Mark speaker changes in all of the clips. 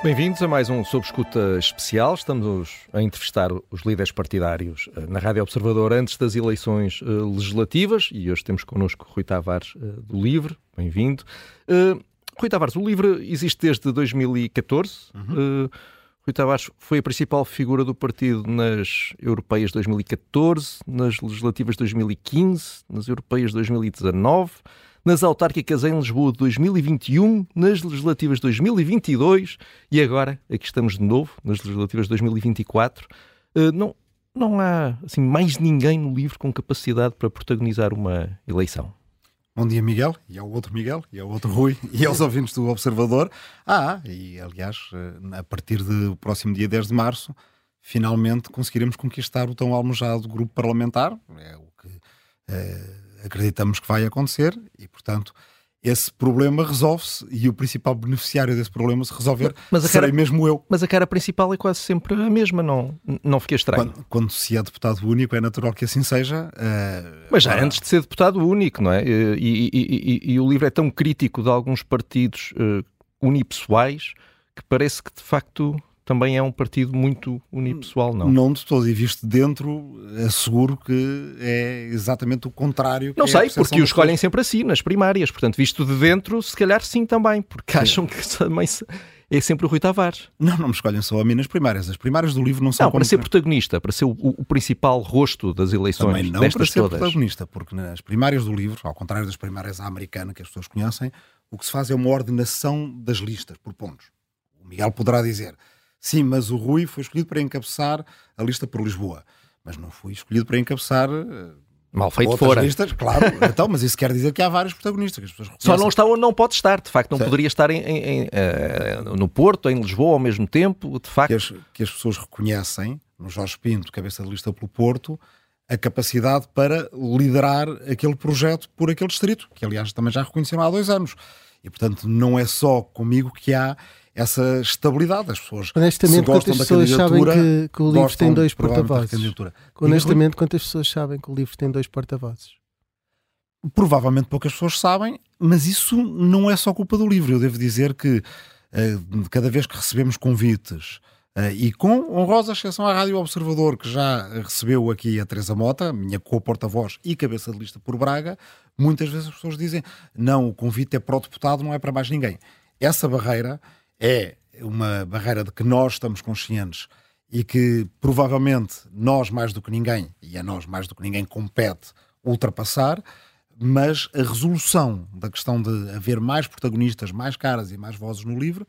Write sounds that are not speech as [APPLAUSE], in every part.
Speaker 1: Bem-vindos a mais um Sob Escuta especial. Estamos a entrevistar os líderes partidários eh, na Rádio Observador antes das eleições uh, legislativas e hoje temos connosco Rui Tavares uh, do Livre. Bem-vindo. Uh, Rui Tavares, o Livre existe desde 2014. Uhum. Rui Tavares foi a principal figura do partido nas europeias de 2014, nas legislativas de 2015, nas europeias de 2019 nas autárquicas em Lisboa de 2021, nas legislativas de 2022 e agora, aqui estamos de novo, nas legislativas de 2024. Uh, não, não há assim, mais ninguém no livro com capacidade para protagonizar uma eleição.
Speaker 2: Bom dia, Miguel, e ao outro Miguel, e ao outro Rui, e aos ouvintes do Observador. Ah, e aliás, eh, a partir do próximo dia 10 de março, finalmente conseguiremos conquistar o tão almejado grupo parlamentar. É o que. É acreditamos que vai acontecer e, portanto, esse problema resolve-se e o principal beneficiário desse problema se resolver mas a serei cara, mesmo eu.
Speaker 1: Mas a cara principal é quase sempre a mesma, não, não fiquei estranho.
Speaker 2: Quando, quando se é deputado único, é natural que assim seja. Uh,
Speaker 1: mas já antes de ser deputado único, não é? E, e, e, e, o livro é tão crítico de alguns partidos uh, unipessoais que parece que de facto também é um partido muito unipessoal, não?
Speaker 2: Não de todo, e visto dentro, asseguro que é exatamente o contrário.
Speaker 1: Não sei, é porque o escolhem sempre assim, nas primárias, portanto, visto de dentro, se calhar sim também, porque sim. acham que também é sempre o Rui Tavares.
Speaker 2: Não, não me escolhem só a mim nas primárias. As primárias do livro não são.
Speaker 1: Não, para ser protagonista, para ser o, o, principal rosto das eleições.
Speaker 2: Também não para ser todas. protagonista, porque nas primárias do livro, ao contrário das primárias à americana que as pessoas conhecem, o que se faz é uma ordenação das listas por pontos. O Miguel poderá dizer Sim, mas o Rui foi escolhido para encabeçar a lista por Lisboa. Mas não fui escolhido para encabeçar. Uh,
Speaker 1: Mal feito fora.
Speaker 2: listas, claro. [LAUGHS] então, mas isso quer dizer que há vários protagonistas. Que as pessoas
Speaker 1: Só não está onde não pode estar, de facto. Não certo. poderia estar em, em, em, uh, no Porto, em Lisboa ao mesmo tempo, de facto.
Speaker 2: Que as, que as pessoas reconhecem, no Jorge Pinto, cabeça de lista pelo Porto, a capacidade para liderar aquele projeto por aquele distrito, que aliás também já reconheceram há dois anos. E portanto não é só comigo que há essa estabilidade. As pessoas
Speaker 3: Honestamente, quantas pessoas sabem que, que o livro tem dois porta-vozes? Honestamente, quantas pessoas sabem que o livro tem dois porta-vozes?
Speaker 2: Provavelmente poucas pessoas sabem, mas isso não é só culpa do livro. Eu devo dizer que uh, cada vez que recebemos convites, uh, e com honrosa exceção à Rádio Observador, que já recebeu aqui a Teresa Mota, minha co-porta-voz e cabeça de lista por Braga, muitas vezes as pessoas dizem: não, o convite é para o deputado, não é para mais ninguém. Essa barreira é uma barreira de que nós estamos conscientes e que provavelmente nós mais do que ninguém, e a nós mais do que ninguém compete ultrapassar, mas a resolução da questão de haver mais protagonistas, mais caras e mais vozes no livro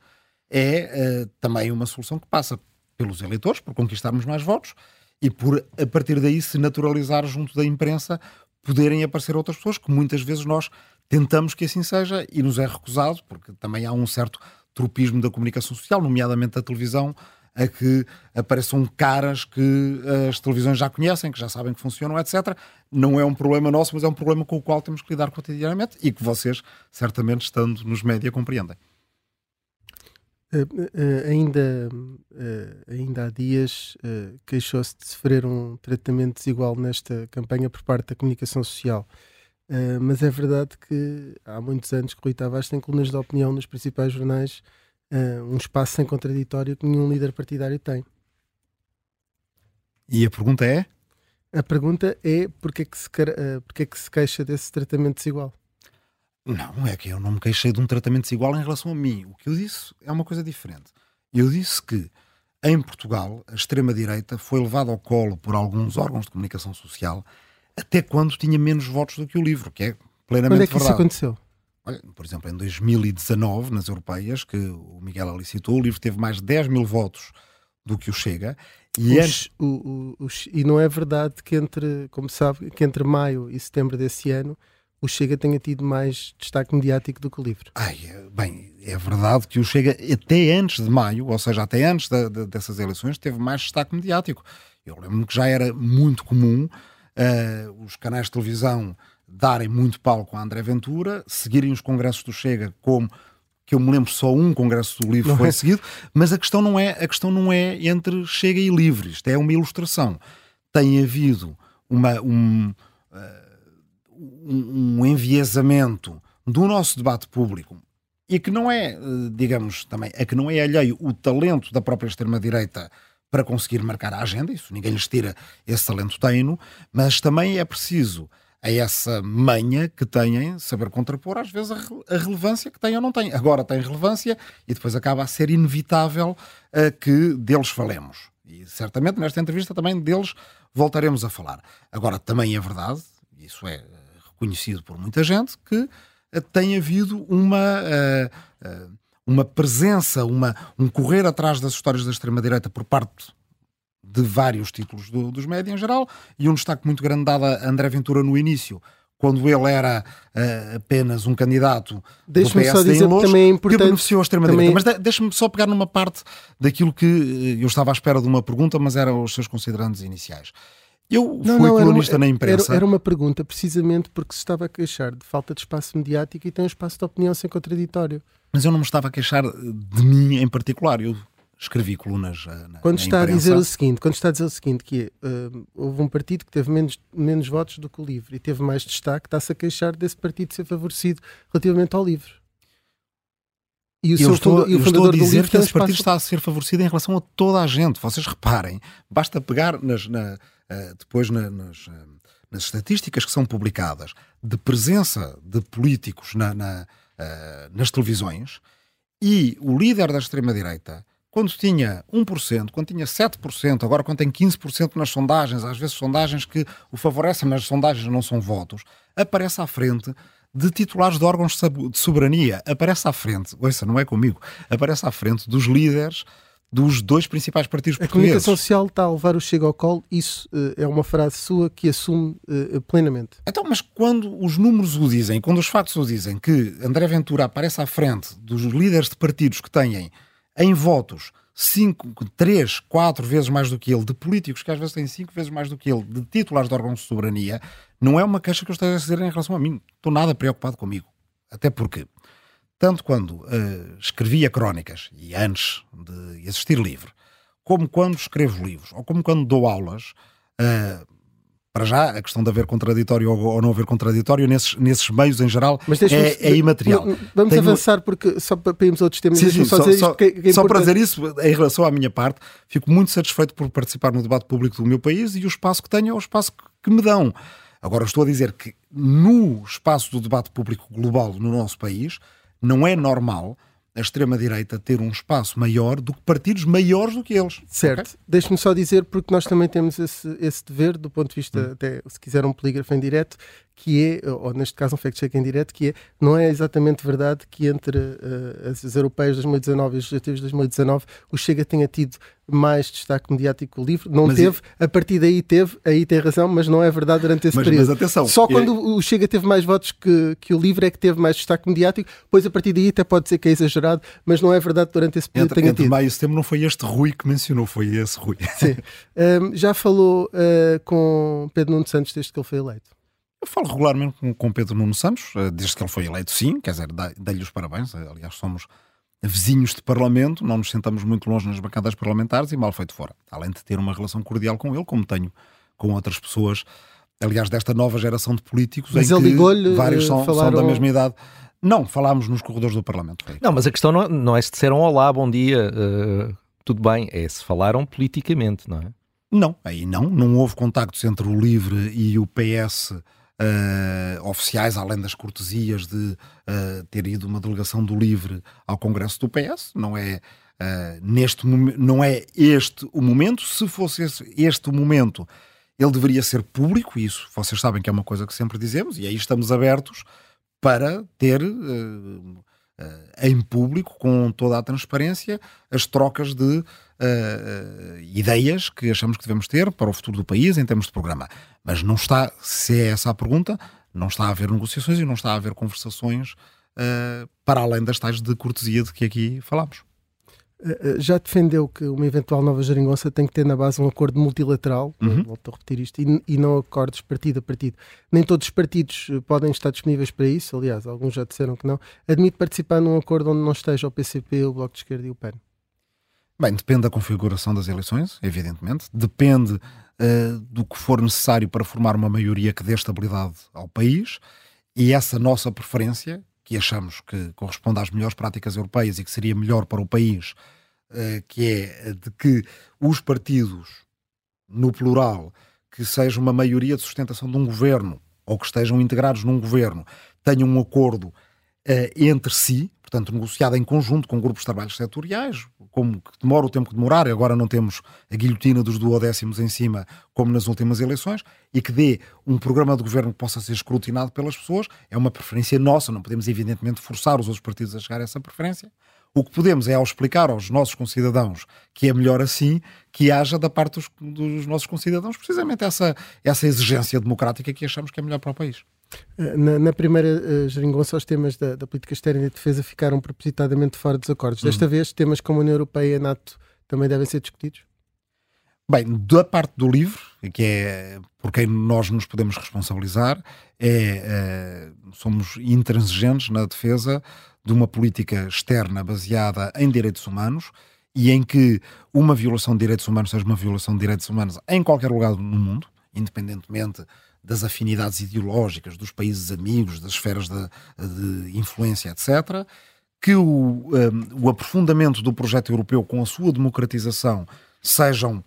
Speaker 2: é uh, também uma solução que passa pelos eleitores, por conquistarmos mais votos e por, a partir daí, se naturalizar junto da imprensa, poderem aparecer outras pessoas que muitas vezes nós tentamos que assim seja e nos é recusado, porque também há um certo tropismo da comunicação social, nomeadamente da televisão, a que apareçam caras que eh, as televisões já conhecem, que já sabem que funcionam, etc. Não é um problema nosso, mas é um problema com o qual temos que lidar cotidianamente e que vocês, certamente, estando nos média, compreendem.
Speaker 3: Uh, uh, ainda, uh, ainda há dias queixou-se de sofrer um tratamento desigual nesta campanha por parte da comunicação social. Uh, mas é verdade que há muitos anos que Rui Tavares tem colunas de opinião nos principais jornais, uh, um espaço sem contraditório que nenhum líder partidário tem.
Speaker 2: E a pergunta é?
Speaker 3: A pergunta é porque é que se, uh, porque é que se queixa desse tratamento desigual?
Speaker 2: Não, é que eu não me queixei de um tratamento desigual em relação a mim. O que eu disse é uma coisa diferente. Eu disse que em Portugal a extrema-direita foi levada ao colo por alguns órgãos de comunicação social até quando tinha menos votos do que o livro, que é plenamente
Speaker 3: Quando é que
Speaker 2: verdade.
Speaker 3: isso aconteceu?
Speaker 2: Olha, por exemplo, em 2019, nas europeias, que o Miguel ali citou, o livro teve mais de 10 mil votos do que o Chega.
Speaker 3: E, antes... o, o, o, e não é verdade que entre, como sabe, que entre maio e setembro desse ano o Chega tenha tido mais destaque mediático do que o livro.
Speaker 2: Ai, bem, é verdade que o Chega, até antes de maio, ou seja, até antes da, da, dessas eleições, teve mais destaque mediático. Eu lembro-me que já era muito comum uh, os canais de televisão darem muito palco a André Ventura, seguirem os congressos do Chega como que eu me lembro só um congresso do livro não foi é. seguido, mas a questão não é a questão não é entre Chega e Livre, isto é uma ilustração. Tem havido uma, um, uh, um enviesamento do nosso debate público e que não é, digamos, também, é que não é alheio o talento da própria extrema-direita para conseguir marcar a agenda, isso ninguém lhes tira esse talento tem-no, mas também é preciso a essa manha que têm saber contrapor, às vezes, a, relevância que têm ou não têm. Agora tem relevância e depois acaba a ser inevitável uh, que deles falemos. E certamente nesta entrevista também deles voltaremos a falar. Agora, também é verdade, isso é reconhecido por muita gente, que uh, tem havido uma. Uh, uma presença, uma, um correr atrás das histórias da extrema-direita por parte de vários títulos do, dos médias em geral, e um destaque muito grande dado a André Ventura no início, quando ele era uh, apenas um candidato
Speaker 3: Deixa-me só dizer que também é importante...
Speaker 2: que beneficiou a extrema-direita. Também... Mas de, deixa-me só pegar numa parte daquilo que eh, eu estava à espera de uma pergunta, mas eram os seus considerandos iniciais. Eu não, fui não, colunista na imprensa.
Speaker 3: Era, era, uma pergunta, precisamente porque se estava a queixar de falta de espaço mediático e tem um espaço de opinião sem contraditório.
Speaker 2: Mas eu não me estava a queixar de mim em particular. Eu escrevi colunas uh, na,
Speaker 3: quando
Speaker 2: na
Speaker 3: está
Speaker 2: imprensa.
Speaker 3: a dizer o seguinte quando está a dizer o seguinte que uh, houve um partido que teve menos, menos votos do que o LIVRE e teve mais destaque está-se a queixar desse partido ser favorecido relativamente ao LIVRE
Speaker 2: e o, eu estou, fundo, e o estou a dizer que esse partido está a ser favorecido em relação a toda a gente. Vocês reparem, basta pegar nas, na, depois na, nas, nas, estatísticas que são publicadas de presença de políticos na, na, nas televisões e o líder da extrema-direita quando tinha 1%, quando tinha 7%, agora quando tem 15% nas sondagens, às vezes sondagens que o favorecem, mas sondagens não são votos, aparece à frente de titulares de órgãos de soberania, aparece à frente, ouça, não é comigo, aparece à frente dos líderes dos dois principais partidos
Speaker 3: a
Speaker 2: portugueses.
Speaker 3: A comunicação social está a levar o chega ao colo, isso uh, é uma frase sua que assume uh, plenamente.
Speaker 2: Então, mas quando os números o dizem, quando os factos o dizem, que André Ventura aparece à frente dos líderes de partidos que têm em votos cinco, três, quatro vezes mais do que ele, de políticos que às vezes têm cinco vezes mais do que ele, de titulares de órgãos de soberania, não é uma queixa que eu esteja a dizer em relação a mim. Estou nada preocupado comigo. Até porque, tanto quando uh, escrevia crónicas, e antes de existir livre, como quando escrevo livros, ou como quando dou aulas, uh, para já, a questão de haver contraditório ou, não haver contraditório nesses, nesses meios em geral é, é, imaterial.
Speaker 3: Vamos Tenho... avançar porque só para irmos a outros temas.
Speaker 2: Sim, sim, só, só, só, que é, que é só para dizer isso, em relação à minha parte, fico muito satisfeito por participar no debate público do meu país e o espaço que tenho é o espaço que me dão. Agora, estou a dizer que no espaço do debate público global no nosso país, não é normal a extrema-direita ter um espaço maior do que partidos maiores do que eles.
Speaker 3: Certo. Okay? Deixe-me só dizer, porque nós também temos esse, esse dever, do ponto de vista, hum. até se quiser um polígrafo em direto, que é, ou neste caso um fact-check em direto, que é, não é exatamente verdade que entre uh, as, as europeias de 2019 e os legislativos de 2019 o Chega tenha tido mais destaque mediático livre. Não mas teve, e... a partir daí teve, aí tem razão, mas não é verdade durante esse
Speaker 2: mas,
Speaker 3: período.
Speaker 2: Mas atenção,
Speaker 3: Só quando o Chega teve mais votos que, que o livre é que teve mais destaque mediático, pois a partir daí até pode dizer que é exagerado, mas não é verdade durante esse período.
Speaker 2: Entre, entre maio e setembro não foi este Rui que mencionou, foi esse Rui.
Speaker 3: Sim. [LAUGHS] Um, já falou uh, com Pedro Nuno Santos desde que ele foi eleito?
Speaker 2: Eu falo regularmente com, com Pedro Nuno Santos, uh, desde que ele foi eleito, sim, quer dizer, dei-lhe os parabéns, aliás, somos vizinhos de Parlamento, não nos sentamos muito longe nas bancadas parlamentares e mal feito fora. Além de ter uma relação cordial com ele, como tenho com outras pessoas, aliás, desta nova geração de políticos,
Speaker 3: mas
Speaker 2: em
Speaker 3: ele
Speaker 2: que vários são, falaram... são, da mesma idade. Não, falámos nos corredores do Parlamento.
Speaker 1: Não, mas a questão não, não é se disseram olá, bom dia, uh, tudo bem, é se falaram politicamente, não é?
Speaker 2: Não, aí não. Não houve contactos entre o LIVRE e o PS uh, oficiais, além das cortesias de uh, ter ido uma delegação do LIVRE ao Congresso do PS. Não é, uh, neste, não é este o momento. Se fosse este o momento, ele deveria ser público, isso vocês sabem que é uma coisa que sempre dizemos, e aí estamos abertos para ter em público, com toda a transparência, as trocas de uh, ideias que achamos que devemos ter para o futuro do país em termos de programa. Mas não está, se é essa a pergunta, não está a haver negociações e não está a haver conversações uh, para além das tais de cortesia de que aqui falamos.
Speaker 3: Já defendeu que uma eventual nova geringonça tem que ter na base um acordo multilateral, uhum. volto a repetir isto, e, e, não acordos partido a partido. Nem todos os partidos podem estar disponíveis para isso, aliás, alguns já disseram que não. Admite participar num acordo onde não esteja o PCP, o Bloco de Esquerda e o PAN.
Speaker 2: Bem, depende da configuração das eleições, evidentemente. Depende uh, do que for necessário para formar uma maioria que dê estabilidade ao país. E essa nossa preferência, que achamos que corresponde às melhores práticas europeias e que seria melhor para o país, uh, que é de que os partidos, no plural, que seja uma maioria de sustentação de um governo ou que estejam integrados num governo, tenham um acordo uh, entre si, portanto, negociado em conjunto com grupos de trabalhos setoriais, como que demora o tempo que demorar, agora não temos a guilhotina dos duodécimos em cima, como nas últimas eleições, e que dê um programa de governo que possa ser escrutinado pelas pessoas, é uma preferência nossa, não podemos evidentemente forçar os outros partidos a chegar a essa preferência. O que podemos é ao explicar aos nossos concidadãos que é melhor assim, que haja da parte dos, dos nossos concidadãos precisamente essa, essa exigência democrática que achamos que é melhor para o país.
Speaker 3: Eh, na, na primeira uh, geringonça, os temas da, da, política externa e de defesa ficaram propositadamente fora dos acordos. Desta uhum. vez, temas como a União Europeia e a NATO também devem ser discutidos?
Speaker 2: Bem, da parte do livro, que é por quem nós nos podemos responsabilizar, é, uh, somos intransigentes na defesa de uma política externa baseada em direitos humanos e em que uma violação de direitos humanos seja uma violação de direitos humanos em qualquer lugar no mundo, independentemente das afinidades ideológicas, dos países amigos, das esferas de, de influência, etc., que o, um, o, aprofundamento do projeto europeu com a sua democratização sejam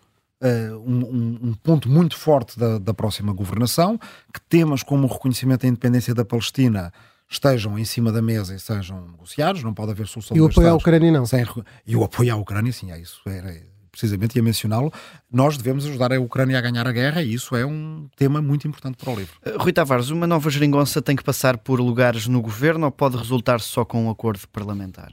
Speaker 2: uh, um, um, ponto muito forte da, da, próxima governação, que temas como o reconhecimento da independência da Palestina estejam em cima da mesa e sejam negociados, não pode haver solução
Speaker 3: E o apoio à Ucrânia não.
Speaker 2: Sem, e o apoio à Ucrânia, sim, é isso. Era, precisamente ia mencioná-lo, nós devemos ajudar a Ucrânia a ganhar a guerra e isso é um tema muito importante para o livro.
Speaker 4: Uh, Rui Tavares, uma nova geringonça tem que passar por lugares no governo ou pode resultar só com um acordo parlamentar?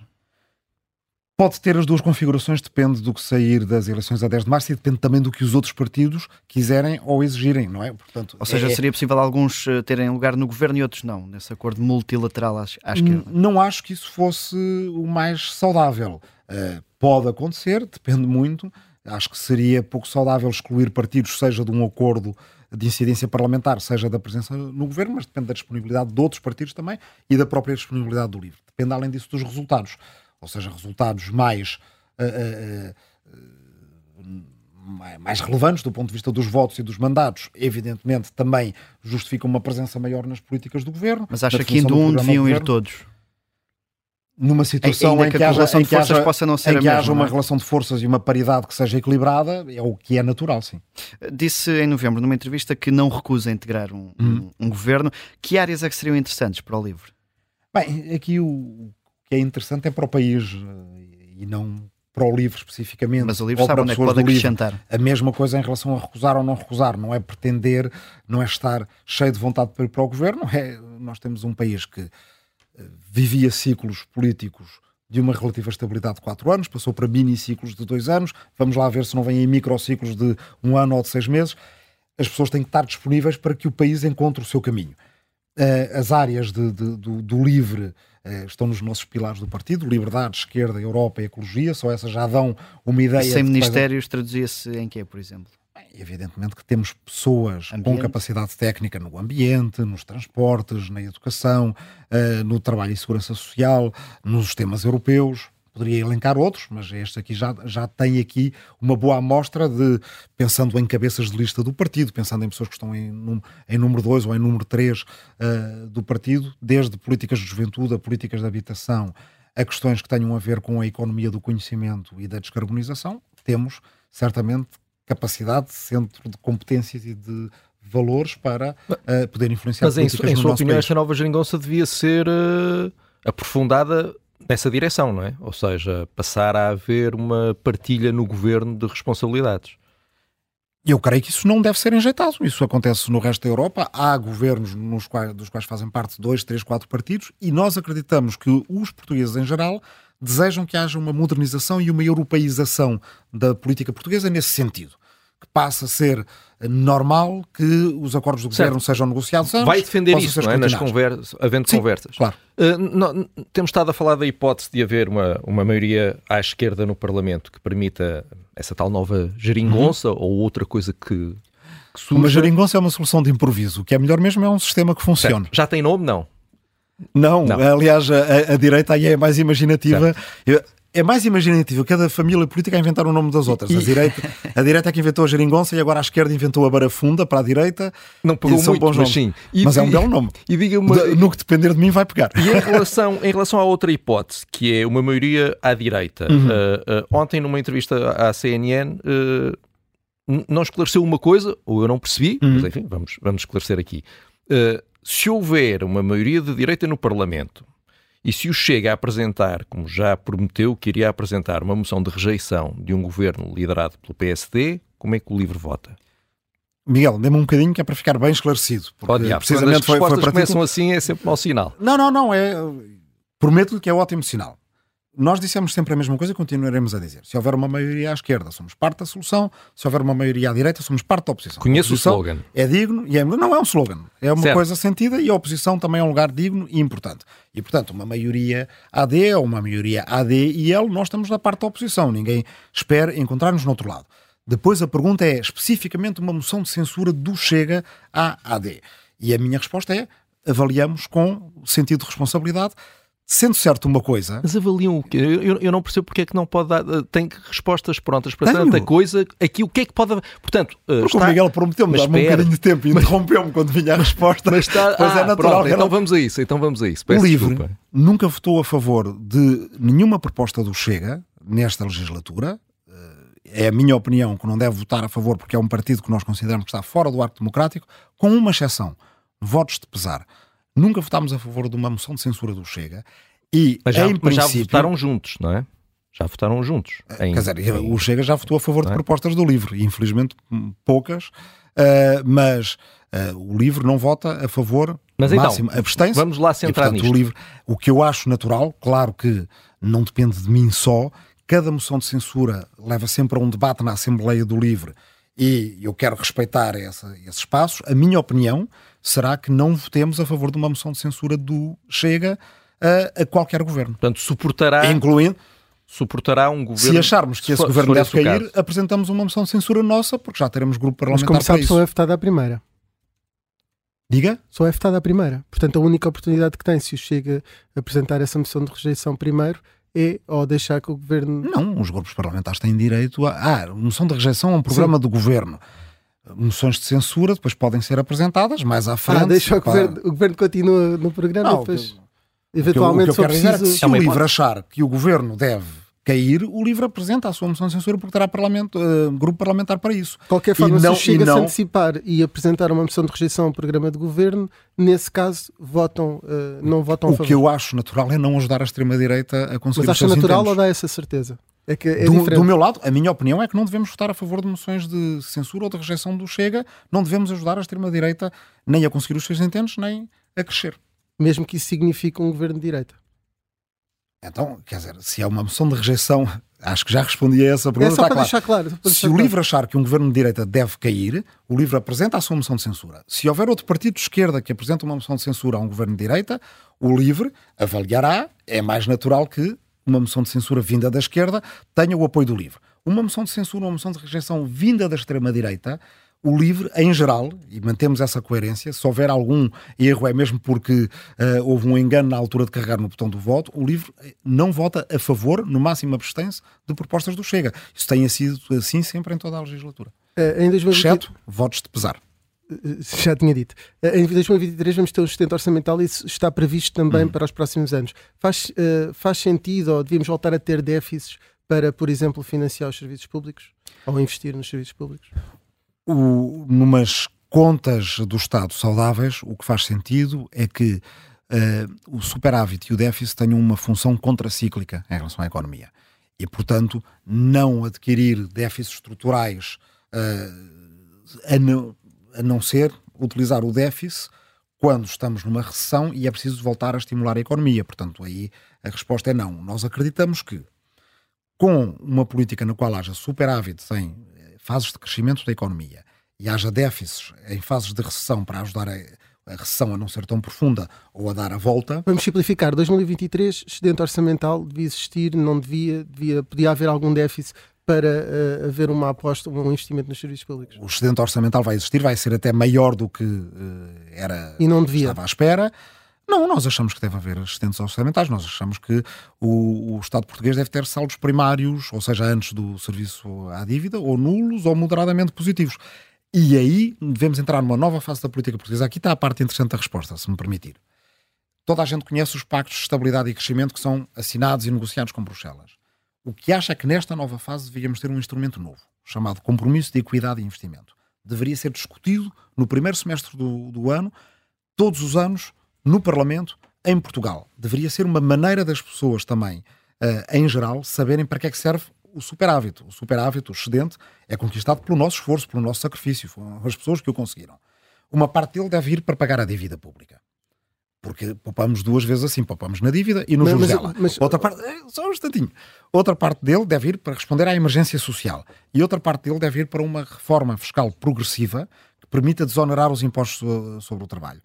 Speaker 2: Pode ter as duas configurações, depende do que sair das eleições a 10 de março e depende também do que os outros partidos quiserem ou exigirem, não é?
Speaker 4: Portanto, ou seja, é... seria possível alguns uh, terem lugar no governo e outros não, nesse acordo multilateral à esquerda?
Speaker 2: Não acho que isso fosse o mais saudável. Uh, Pode acontecer, depende muito. Acho que seria pouco saudável excluir partidos, seja de um acordo de incidência parlamentar, seja da presença no governo, mas depende da disponibilidade de outros partidos também e da própria disponibilidade do livro. Depende, além disso, dos resultados. Ou seja, resultados mais. Uh, uh, mais relevantes do ponto de vista dos votos e dos mandatos, evidentemente também justificam uma presença maior nas políticas do governo.
Speaker 4: Mas acha que indo um deviam ir todos?
Speaker 2: Numa situação em que, a relação de forças possa não ser em que mesma, haja uma é? relação de forças e uma paridade que seja equilibrada, é o que é natural, sim.
Speaker 4: Disse em novembro, numa entrevista, que não recusa integrar um, hum. um, um governo. Que áreas é que seriam interessantes para o livro?
Speaker 2: Bem, aqui o que é interessante é para o país eh, e não para o livro especificamente.
Speaker 4: Mas o livro sabe onde é que pode acrescentar.
Speaker 2: A mesma coisa em relação a recusar ou não recusar. Não é pretender, não é estar cheio de vontade para ir para o governo. É, nós temos um país que vivia ciclos políticos de uma relativa estabilidade de quatro anos, passou para mini-ciclos de dois anos, vamos lá ver se não vêm em microciclos de um ano ou de seis meses. As pessoas têm que estar disponíveis para que o país encontre o seu caminho. Eh, as áreas de, de, do, do, livre eh, estão nos nossos pilares do partido, liberdade, esquerda, Europa e ecologia, só essas já dão uma ideia...
Speaker 4: sem ministérios traduzia-se em quê, por exemplo?
Speaker 2: Evidentemente que temos pessoas ambiente. com capacidade técnica no ambiente, nos transportes, na educação, uh, no trabalho e segurança social, nos temas europeus. Poderia elencar outros, mas este aqui já, já tem aqui uma boa amostra de, pensando em cabeças de lista do partido, pensando em pessoas que estão em, em número 2 ou em número 3 uh, eh, do partido, desde políticas de juventude a políticas de habitação, a questões que tenham a ver com a economia do conhecimento e da descarbonização, temos certamente capacidade, centro de competências e de valores para uh, poder influenciar
Speaker 1: Mas em, em sua opinião, país. esta nova geringonça devia ser uh, aprofundada nessa direção, não é? Ou seja, passar a haver uma partilha no governo de responsabilidades.
Speaker 2: Eu creio que isso não deve ser enjeitado. Isso acontece no resto da Europa. Há governos nos quais, dos quais fazem parte dois, três, quatro partidos e nós acreditamos que os portugueses em geral desejam que haja uma modernização e uma europeização da política portuguesa nesse sentido que passa a ser normal que os acordos do governo sejam negociados antes.
Speaker 1: Vai defender isso, não é? Nas conversas, havendo Sim, conversas.
Speaker 2: Claro.
Speaker 1: Uh, não, temos estado a falar da hipótese de haver uma, uma maioria à esquerda no Parlamento que permita essa tal nova geringonça uhum. ou outra coisa que, que surja.
Speaker 2: Uma geringonça é uma solução de improviso. O que é melhor mesmo é um sistema que funcione.
Speaker 1: Certo. Já tem nome? Não.
Speaker 2: Não, não. aliás, a, a, direita aí é mais imaginativa. É mais imaginativo cada família política a inventar o nome das outras. A direita, [LAUGHS] a direita é que inventou a geringonça e agora a esquerda inventou a barafunda para a direita.
Speaker 1: Não pegou muito, bons mas sim.
Speaker 2: E, mas é um belo nome.
Speaker 1: E diga uma...
Speaker 2: No que depender de mim vai pegar.
Speaker 1: E em relação, em relação à outra hipótese, que é uma maioria à direita. Uhum. Uh, uh, ontem, numa entrevista à CNN, uh, não esclareceu uma coisa, ou eu não percebi, uhum. mas enfim, vamos, vamos esclarecer aqui. se houver uma maioria de direita no Parlamento e se o chega a apresentar, como já prometeu que iria apresentar, uma moção de rejeição de um governo liderado pelo PSD, como é que o livro vota?
Speaker 2: Miguel, dê-me um bocadinho que é para ficar bem esclarecido.
Speaker 1: Porque Pode, precisamente Quando as respostas foi, foi começam assim é sempre mau sinal.
Speaker 2: Não, não, não. É... Prometo-lhe que é ótimo sinal. Nós dissemos sempre a mesma coisa e continuaremos a dizer. Se houver uma maioria à esquerda, somos parte da solução. Se houver uma maioria à direita, somos parte da oposição.
Speaker 1: Conheço o slogan.
Speaker 2: É digno e é... Não é um slogan. É uma certo. coisa sentida e a oposição também é um lugar digno e importante. E, portanto, uma maioria AD ou uma maioria AD e L, nós estamos na parte da oposição. Ninguém espera encontrar-nos no outro lado. Depois a pergunta é especificamente uma moção de censura do Chega à AD. E a minha resposta é avaliamos com sentido de responsabilidade Sendo certo uma coisa.
Speaker 1: Mas avaliam o quê? Eu, eu não percebo porque é que não pode dar. Tem respostas prontas para Tenho. tanta coisa. Aqui o que é que pode. Portanto,
Speaker 2: uh, Porque está... o Miguel prometeu-me dar-me um bocadinho de tempo e interrompeu-me quando vinha a resposta.
Speaker 1: Mas está... Pois é ah, é natural. Pronto, então vamos a isso. Então vamos a isso.
Speaker 2: Peço o LIVRE desculpa. nunca votou a favor de nenhuma proposta do Chega nesta legislatura. Eh, é a minha opinião que não deve votar a favor porque é um partido que nós consideramos que está fora do arco democrático, com uma exceção: votos de pesar. Nunca votámos a favor de uma moção de censura do Chega e,
Speaker 1: mas já,
Speaker 2: em
Speaker 1: mas
Speaker 2: princípio,
Speaker 1: já votaram juntos, não é? Já votaram juntos.
Speaker 2: Em, quer dizer, em, o Chega já votou a favor de é? propostas do LIVRE, infelizmente poucas, uh, mas uh, o LIVRE não vota a favor mas então, máximo abstém
Speaker 1: Vamos lá centrar e, portanto, nisto.
Speaker 2: O, LIVRE, o que eu acho natural, claro que não depende de mim só, cada moção de censura leva sempre a um debate na Assembleia do LIVRE e eu quero respeitar essa, esse espaço. A minha opinião será que não votemos a favor de uma moção de censura do Chega a, a qualquer governo.
Speaker 1: Portanto, suportará.
Speaker 2: Incluindo
Speaker 1: suportará um governo.
Speaker 2: Se acharmos que esse governo deve cair, caso. apresentamos uma moção de censura nossa, porque já teremos grupo parlamentar. Mas como sabe,
Speaker 3: só é votada a primeira.
Speaker 2: Diga?
Speaker 3: Só é votada a primeira. Portanto, a única oportunidade que tem, se o chega a apresentar essa moção de rejeição primeiro, é ou deixar que o governo.
Speaker 2: Não, os grupos parlamentares têm direito a. Ah, moção de rejeição é um programa Sim. do governo. Moções de censura depois podem ser apresentadas mais à frente. Ah,
Speaker 3: deixa o, governo, o governo continua no programa não, depois eventualmente o que eu, o que eu quero
Speaker 2: preciso... dizer é que se o LIVRE achar que o governo deve cair, o LIVRE apresenta a sua moção de censura porque terá parlamento, uh, grupo parlamentar para isso.
Speaker 3: De qualquer forma, e se não, chega não... a antecipar e apresentar uma moção de rejeição ao programa de governo, nesse caso, votam, uh, não votam
Speaker 2: o
Speaker 3: a favor.
Speaker 2: O que eu acho natural é não ajudar a extrema-direita a conseguir
Speaker 3: Mas acha natural ou dá essa certeza?
Speaker 2: É que é do, do, meu lado, a minha opinião é que não devemos votar a favor de moções de censura ou de rejeição do Chega, não devemos ajudar a extrema-direita nem a conseguir os seus intentos, nem a crescer
Speaker 3: mesmo que isso signifique um governo de direita.
Speaker 2: Então, quer dizer, se é uma moção de rejeição, acho que já respondi a essa pergunta. É
Speaker 3: só para claro. deixar claro. Para
Speaker 2: se o LIVRE achar que um governo de direita deve cair, o LIVRE apresenta a sua moção de censura. Se houver outro partido de esquerda que apresenta uma moção de censura a um governo de direita, o LIVRE avaliará, é mais natural que uma moção de censura vinda da esquerda tenha o apoio do LIVRE. Uma moção de censura, uma moção de rejeição vinda da extrema-direita o livre, em geral, e mantemos essa coerência, se houver algum erro é mesmo porque uh, houve um engano na altura de carregar no botão do voto, o livre eh, não vota a favor, no máximo abstém-se, de propostas do Chega. Isso tem sido assim sempre em toda a legislatura.
Speaker 3: Uh, em 2020...
Speaker 2: Exceto votos de pesar.
Speaker 3: Já tinha dito. Em 2023 vamos ter um sustento orçamental e isso está previsto também hum. para os próximos anos. Faz, uh, faz sentido ou devíamos voltar a ter déficits para, por exemplo, financiar os serviços públicos ou investir nos serviços públicos?
Speaker 2: o, numas contas do Estado saudáveis, o que faz sentido é que uh, o superávit e o déficit tenham uma função contracíclica em relação à economia. E, portanto, não adquirir déficits estruturais uh, a, não, ser utilizar o déficit quando estamos numa recessão e é preciso voltar a estimular a economia. Portanto, aí a resposta é não. Nós acreditamos que com uma política na qual haja superávit em fases de crescimento da economia e haja déficits em fases de recessão para ajudar a, a recessão a não ser tão profunda ou a dar a volta.
Speaker 3: Vamos simplificar. 2023, excedente orçamental devia existir, não devia, devia podia haver algum déficit para uh, haver uma aposta, um investimento nos serviços públicos.
Speaker 2: O excedente orçamental vai existir, vai ser até maior do que uh, era
Speaker 3: e não devia.
Speaker 2: estava à espera. Não, nós achamos que deve haver assistentes orçamentais, nós achamos que o, o, Estado português deve ter saldos primários, ou seja, antes do serviço à dívida, ou nulos ou moderadamente positivos. E aí devemos entrar numa nova fase da política portuguesa. Aqui está a parte interessante da resposta, se me permitir. Toda a gente conhece os pactos de estabilidade e crescimento que são assinados e negociados com Bruxelas. O que acha que nesta nova fase devíamos ter um instrumento novo, chamado Compromisso de Equidade e Investimento. Deveria ser discutido no primeiro semestre do, do ano, todos os anos, no Parlamento, em Portugal. Deveria ser uma maneira das pessoas também, uh, em geral, saberem para que é que serve o superávit. O superávit, o excedente, é conquistado pelo nosso esforço, pelo nosso sacrifício. Foram as pessoas que o conseguiram. Uma parte dele deve ir para pagar a dívida pública. Porque poupamos duas vezes assim, poupamos na dívida e no mas, juros dela. Mas, outra parte, eh, só um instantinho. Outra parte dele deve ir para responder à emergência social. E outra parte dele deve ir para uma reforma fiscal progressiva que permita desonerar os impostos eh, sobre o trabalho.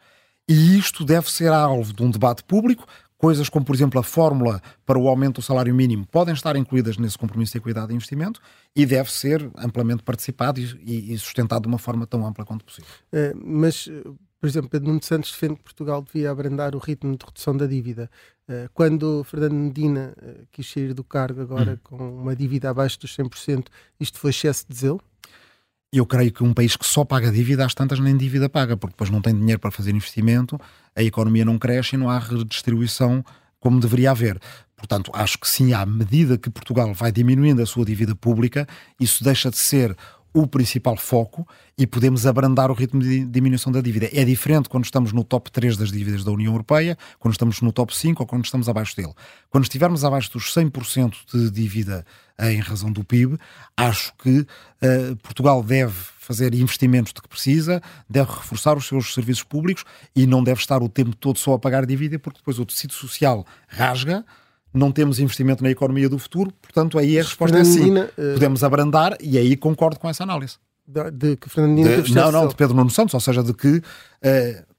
Speaker 2: E isto deve ser alvo de um debate público. Coisas como, por exemplo, a fórmula para o aumento do salário mínimo podem estar incluídas nesse compromisso de equidade de investimento e deve ser amplamente participado e, e sustentado de uma forma tão ampla quanto possível.
Speaker 3: É, mas, por exemplo, Pedro Nuno Santos defende que Portugal devia abrandar o ritmo de redução da dívida. Eh, quando Fernando Medina eh, quis sair do cargo agora hum. com uma dívida abaixo dos 100%, isto foi excesso de zelo?
Speaker 2: eu creio que um país que só paga dívida, às tantas nem dívida paga, porque depois não tem dinheiro para fazer investimento, a economia não cresce e não há redistribuição como deveria haver. Portanto, acho que sim, à medida que Portugal vai diminuindo a sua dívida pública, isso deixa de ser o principal foco e podemos abrandar o ritmo de diminuição da dívida. É diferente quando estamos no top 3 das dívidas da União Europeia, quando estamos no top 5 ou quando estamos abaixo dele. Quando estivermos abaixo dos 100% de dívida em razão do PIB, acho que uh, Portugal deve fazer investimentos de que precisa, deve reforçar os seus serviços públicos e não deve estar o tempo todo só a pagar dívida, porque depois o tecido social rasga não temos investimento na economia do futuro, portanto aí a resposta é sim. Uh... Podemos abrandar e aí concordo com essa análise.
Speaker 3: De, de que Fernandina
Speaker 2: de, Não, não, de Pedro Nuno Santos, ou seja, de que uh,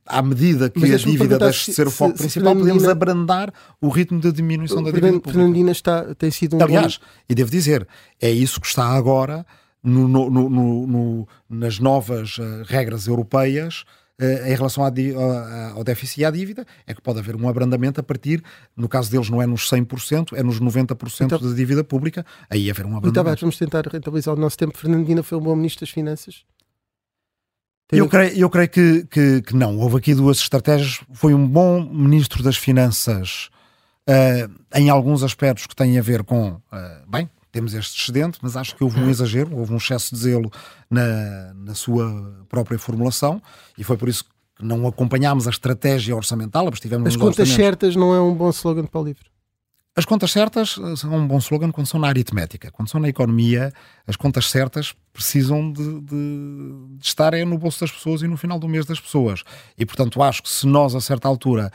Speaker 2: à medida que a dívida deixa de ser o foco se, principal, se podemos abrandar o ritmo de diminuição da dívida pública.
Speaker 3: Fernandina está, tem sido um
Speaker 2: Aliás, bom... e devo dizer, é isso que está agora no, no, no, nas novas uh, regras europeias em relação ao déficit e à dívida, é que pode haver um abrandamento a partir, no caso deles não é nos 100%, é nos 90% então, da dívida pública, aí haver um abrandamento.
Speaker 3: Então vamos tentar rentabilizar o nosso tempo. Fernandina foi um bom Ministro das Finanças?
Speaker 2: Eu creio, eu creio que, que, que, não. Houve aqui duas estratégias. Foi um bom Ministro das Finanças uh, em alguns aspectos que têm a ver com, uh, bem, temos este excedente, mas acho que houve um exagero, houve um excesso de zelo na, na sua própria formulação e foi por isso que não acompanhámos a estratégia orçamental,
Speaker 3: abstivemos As contas certas não é um bom slogan para o livro.
Speaker 2: As contas certas eh, são um bom slogan quando são na aritmética. Quando são na economia, as contas certas precisam de, de, de estar no bolso das pessoas e no final do mês das pessoas. E, portanto, acho que se nós, a certa altura,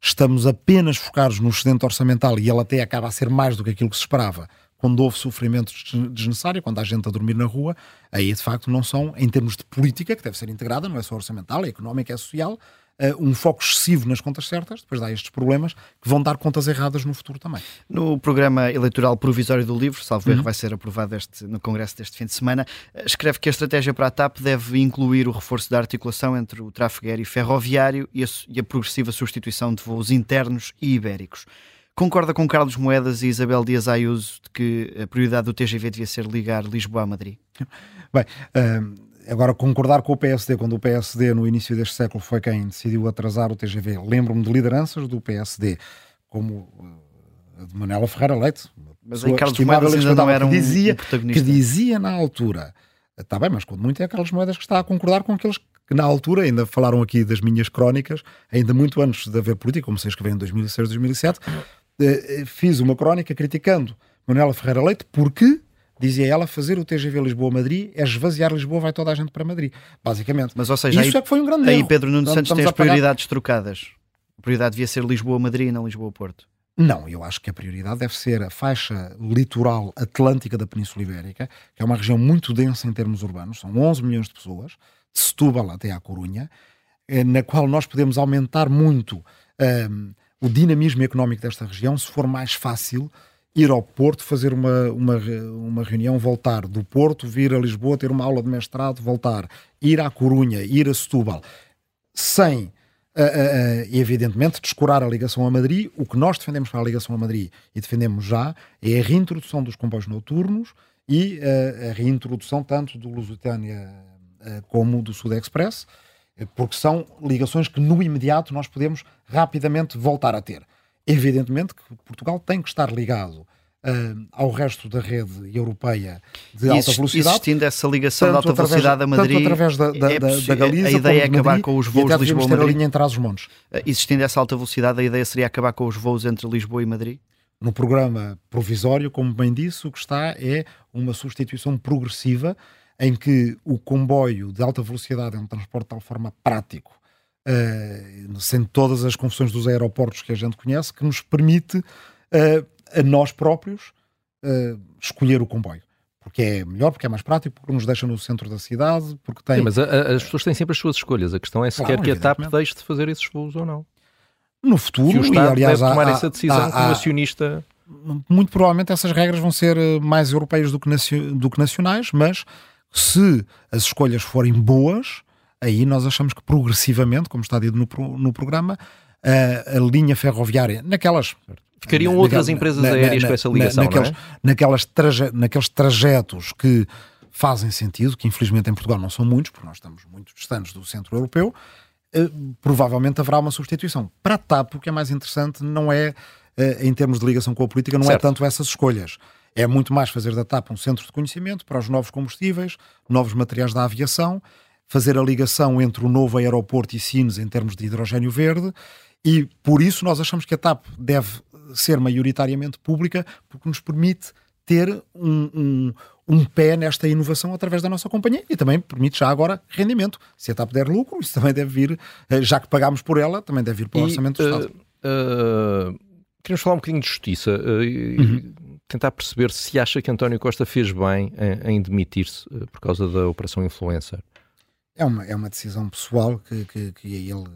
Speaker 2: estamos apenas focados no excedente orçamental e ele até acaba a ser mais do que aquilo que se esperava, quando houve sofrimento desnecessário, quando há gente a dormir na rua, aí de facto não são, em termos de política, que deve ser integrada, não é só orçamental, é económica, é social, uh, um foco excessivo nas contas certas, depois dá estes problemas que vão dar contas erradas no futuro também.
Speaker 4: No programa eleitoral provisório do livro, salvo erro, uhum. vai ser aprovado este, no Congresso deste fim de semana, eh, escreve que a estratégia para a TAP deve incluir o reforço da articulação entre o tráfego aéreo e ferroviário e a, e a progressiva substituição de voos internos e ibéricos. Concorda com Carlos Moedas e Isabel Dias Ayuso de que a prioridade do TGV devia ser ligar Lisboa a Madrid?
Speaker 2: Bem, uh, agora concordar com o PSD, quando o PSD no início deste século foi quem decidiu atrasar o TGV. Lembro-me de lideranças do PSD, como a de Manela Ferreira Leite.
Speaker 4: Mas em Carlos Moedas ainda não era um, dizia,
Speaker 2: um Que dizia na altura, está bem, mas quando muito é Carlos Moedas que está a concordar com aqueles que na altura, ainda falaram aqui das minhas crónicas, ainda muito antes de haver política, como se escrever em 2006, 2007, eh, fiz uma crónica criticando Manuela Ferreira Leite porque dizia ela, fazer o TGV Lisboa-Madrid é esvaziar Lisboa, vai toda a gente para Madrid, basicamente.
Speaker 4: Mas, ou seja,
Speaker 2: isso
Speaker 4: aí,
Speaker 2: é que foi um grande
Speaker 4: aí
Speaker 2: erro.
Speaker 4: Pedro Nuno Santos tem as prioridades trocadas. A prioridade devia ser Lisboa-Madrid e não Lisboa-Porto.
Speaker 2: Não, eu acho que a prioridade deve ser a faixa litoral atlântica da Península Ibérica, que é uma região muito densa em termos urbanos, são 11 milhões de pessoas, de Setúbal até à Corunha, eh, na qual nós podemos aumentar muito um, ehm, o dinamismo económico desta região se for mais fácil ir ao Porto, fazer uma, uma, uma reunião, voltar do Porto, vir a Lisboa, ter uma aula de mestrado, voltar, ir à Corunha, ir a Setúbal, sem uh, uh, evidentemente, descurar a ligação a Madrid. O que nós defendemos para a ligação a Madrid e defendemos já é a reintrodução dos comboios noturnos e uh, a reintrodução tanto do Lusitânia como do Sud Express, porque são ligações que no imediato nós podemos rapidamente voltar a ter. Evidentemente que Portugal tem que estar ligado uh, ao resto da rede europeia de
Speaker 4: e
Speaker 2: alta velocidade.
Speaker 4: Existindo essa ligação de alta através, velocidade a Madrid,
Speaker 2: tanto através da, da, é da Galiza,
Speaker 4: a ideia é acabar
Speaker 2: Madrid,
Speaker 4: com os voos Lisboa-Madrid.
Speaker 2: a linha entre os montes.
Speaker 4: Uh, existindo essa alta velocidade, a ideia seria acabar com os voos entre Lisboa e Madrid?
Speaker 2: No programa provisório, como bem disse, o que está é uma substituição progressiva em que o comboio de alta velocidade é um transporte de tal forma prático, uh, sendo todas as confusões dos aeroportos que a gente conhece, que nos permite uh, a nós próprios uh, escolher o comboio. Porque é melhor, porque é mais prático, porque nos deixa no centro da cidade, porque tem...
Speaker 1: Sim, mas a, a, as pessoas têm sempre as suas escolhas. A questão é se claro, quer que a TAP deixe de fazer esses voos ou não.
Speaker 2: No futuro,
Speaker 1: Se o Estado
Speaker 2: e aliás...
Speaker 1: Deve tomar
Speaker 2: há,
Speaker 1: essa decisão
Speaker 2: há,
Speaker 1: como acionista...
Speaker 2: Muito provavelmente essas regras vão ser mais europeias do que, do que nacionais, mas se as escolhas forem boas, aí nós achamos que progressivamente, como está dito no, no programa, a, a linha ferroviária, naquelas
Speaker 1: Ficariam outras empresas na, aéreas na, com essa ligação,
Speaker 2: naqueles,
Speaker 1: é?
Speaker 2: naquelas traje, naqueles trajetos que fazem sentido, que infelizmente em Portugal não são muitos, porque nós estamos muito distantes do centro europeu, eh, provavelmente haverá uma substituição. Para a TAP, o que é mais interessante não é, eh, em termos de ligação com a política, não é certo. é tanto essas escolhas. É muito mais fazer da TAP um centro de conhecimento para os novos combustíveis, novos materiais da aviação, fazer a ligação entre o novo aeroporto e Sines em termos de hidrogênio verde, e por isso nós achamos que a TAP deve ser maioritariamente pública, porque nos permite ter um, um, um, pé nesta inovação através da nossa companhia e também permite já agora rendimento. Se a TAP der lucro, isso também deve vir, eh, já que pagámos por ela, também deve vir para o orçamento do uh, Estado.
Speaker 1: Uh, queremos falar um bocadinho de justiça uh, uhum. Tentar perceber se acha que António Costa fez bem em, em demitir-se por causa da Operação Influencer.
Speaker 2: É uma, é uma decisão pessoal que, que, que a ele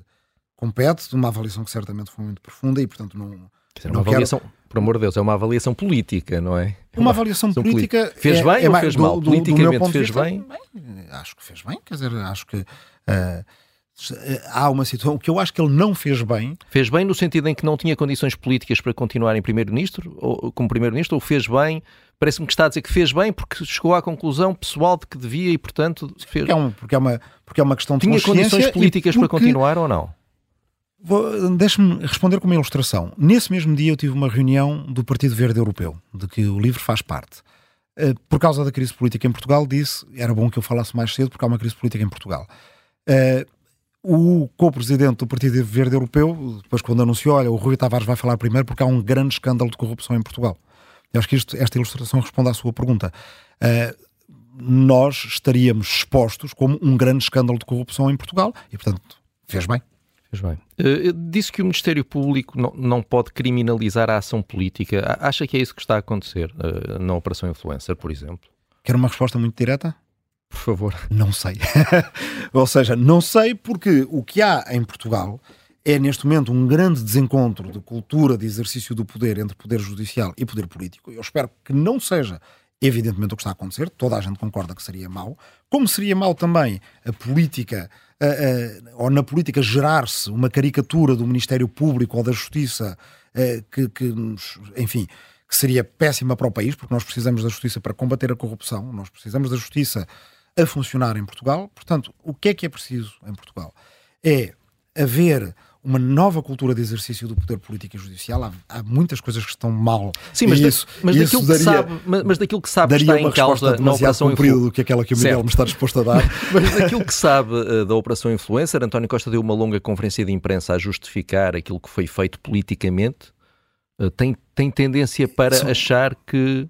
Speaker 2: compete, de uma avaliação que certamente foi muito profunda e, portanto, não
Speaker 1: dizer, uma avaliação, quero... por amor de Deus, é uma avaliação política, não é?
Speaker 2: é uma, avaliação política.
Speaker 1: Fez
Speaker 2: é,
Speaker 1: bem
Speaker 2: é
Speaker 1: ou fez mal? Do, Politicamente
Speaker 2: do
Speaker 1: fez
Speaker 2: vista,
Speaker 1: bem?
Speaker 2: bem? Acho que fez bem, quer dizer, acho que. Uh, há uma situação. Que eu acho que ele não fez bem.
Speaker 1: Fez bem no sentido em que não tinha condições políticas para continuar em Primeiro-Ministro, ou como Primeiro-Ministro, ou fez bem. Parece-me que está a dizer que fez bem porque chegou à conclusão pessoal de que devia e, portanto, fez.
Speaker 2: É, um, porque é, uma, porque é uma questão de
Speaker 1: Tinha condições políticas porque... para continuar ou não?
Speaker 2: Deixe-me responder com uma ilustração. Nesse mesmo dia eu tive uma reunião do Partido Verde Europeu, de que o LIVRE faz parte. Eh, por causa da crise política em Portugal, disse, era bom que eu falasse mais cedo porque há uma crise política em Portugal. Eh, o co-presidente do Partido Verde Europeu, depois quando anunciou, olha, o Rui Tavares vai falar primeiro porque há um grande escândalo de corrupção em Portugal. Eu acho que isto, esta ilustração responde à sua pergunta. Uh, nós estaríamos expostos como um grande escândalo de corrupção em Portugal e, portanto, fez bem.
Speaker 1: Fez bem. Uh, disse que o Ministério Público não, não pode criminalizar a ação política. Acha que é isso que está a acontecer uh, na Operação Influencer, por exemplo?
Speaker 2: Quer uma resposta muito direta?
Speaker 1: Por favor.
Speaker 2: Não sei. [LAUGHS] Ou seja, não sei porque o que há em Portugal é neste momento um grande desencontro de cultura de exercício do poder entre poder judicial e poder político. Eu espero que não seja evidentemente o que está a acontecer, toda a gente concorda que seria mau, como seria mau também a política, a, a, ou na política gerar-se uma caricatura do Ministério Público ou da Justiça a, que, que, enfim, que seria péssima para o país, porque nós precisamos da Justiça para combater a corrupção, nós precisamos da Justiça a funcionar em Portugal. Portanto, o que é que é preciso em Portugal? É haver uma nova cultura de exercício do poder político e judicial. Há, há muitas coisas que estão mal.
Speaker 1: Sim, mas, isso, mas, daquilo, que daria, sabe, mas, daquilo que sabe
Speaker 2: daria
Speaker 1: está em causa
Speaker 2: na operação do que aquela que o Miguel certo. me está disposto a dar. [LAUGHS]
Speaker 1: mas daquilo que sabe uh, da operação influencer, António Costa deu uma longa conferência de imprensa a justificar aquilo que foi feito politicamente. Uh, tem, tem tendência para Sim. achar que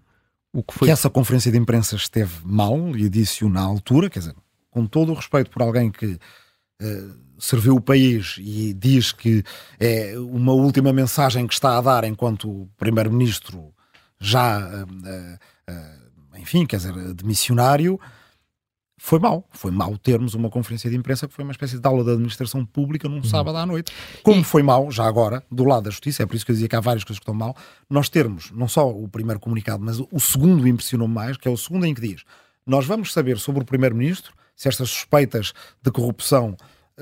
Speaker 1: o que foi.
Speaker 2: Que essa conferência de imprensa esteve mal e disse-o na altura, quer dizer, com todo o respeito por alguém que. Uh, serviu o país e diz que é uma última mensagem que está a dar enquanto primeiro-ministro já, uh, uh, enfim, quer dizer, de missionário, foi mal. Foi mal termos uma conferência de imprensa que foi uma espécie de aula de administração pública num uhum. sábado à noite. Como e... foi mal, já agora, do lado da justiça, é por isso que eu dizia que há várias coisas que estão mal, nós termos não só o primeiro comunicado, mas o segundo impressionou mais, que é o segundo em que diz nós vamos saber sobre o primeiro-ministro se estas suspeitas de corrupção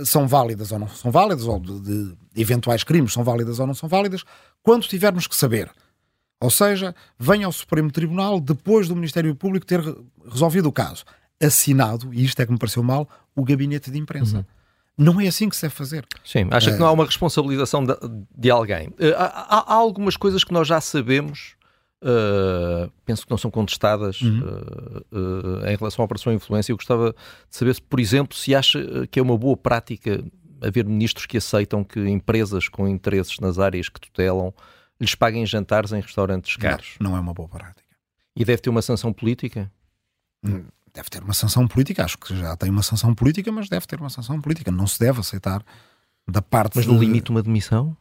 Speaker 2: são válidas ou não são válidas, ou de, de eventuais crimes são válidas ou não são válidas, quando tivermos que saber. Ou seja, venha ao Supremo Tribunal depois do Ministério Público ter resolvido o caso. Assinado, e isto é que me pareceu mal, o gabinete de imprensa. Uhum. Não é assim que se deve fazer.
Speaker 1: Sim, acha que não há uma responsabilização de, de alguém. Uh, há, há, algumas coisas que nós já sabemos, uh, penso que não são contestadas uhum. uh, em relação à operação influência. Eu gostava de saber, se, por exemplo, se acha que é uma boa prática haver ministros que aceitam que empresas com interesses nas áreas que tutelam lhes paguem jantares em restaurantes caros.
Speaker 2: Não, não é uma boa prática.
Speaker 1: E deve ter uma sanção política?
Speaker 2: Hum deve ter uma sanção política. Acho que já tem uma sanção política, mas deve ter uma sanção política. Não se deve aceitar da parte.
Speaker 1: Mas no de... limite uma demissão?